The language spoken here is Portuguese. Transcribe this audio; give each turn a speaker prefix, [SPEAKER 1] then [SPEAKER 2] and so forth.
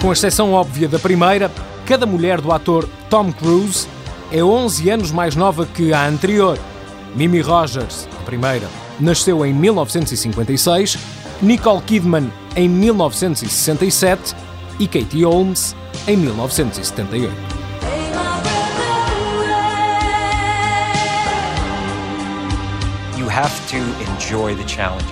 [SPEAKER 1] Com exceção óbvia da primeira, cada mulher do ator Tom Cruise é 11 anos mais nova que a anterior. Mimi Rogers, a primeira, nasceu em 1956, Nicole Kidman em 1967 e Katie Holmes em 1978.
[SPEAKER 2] Have to enjoy the challenge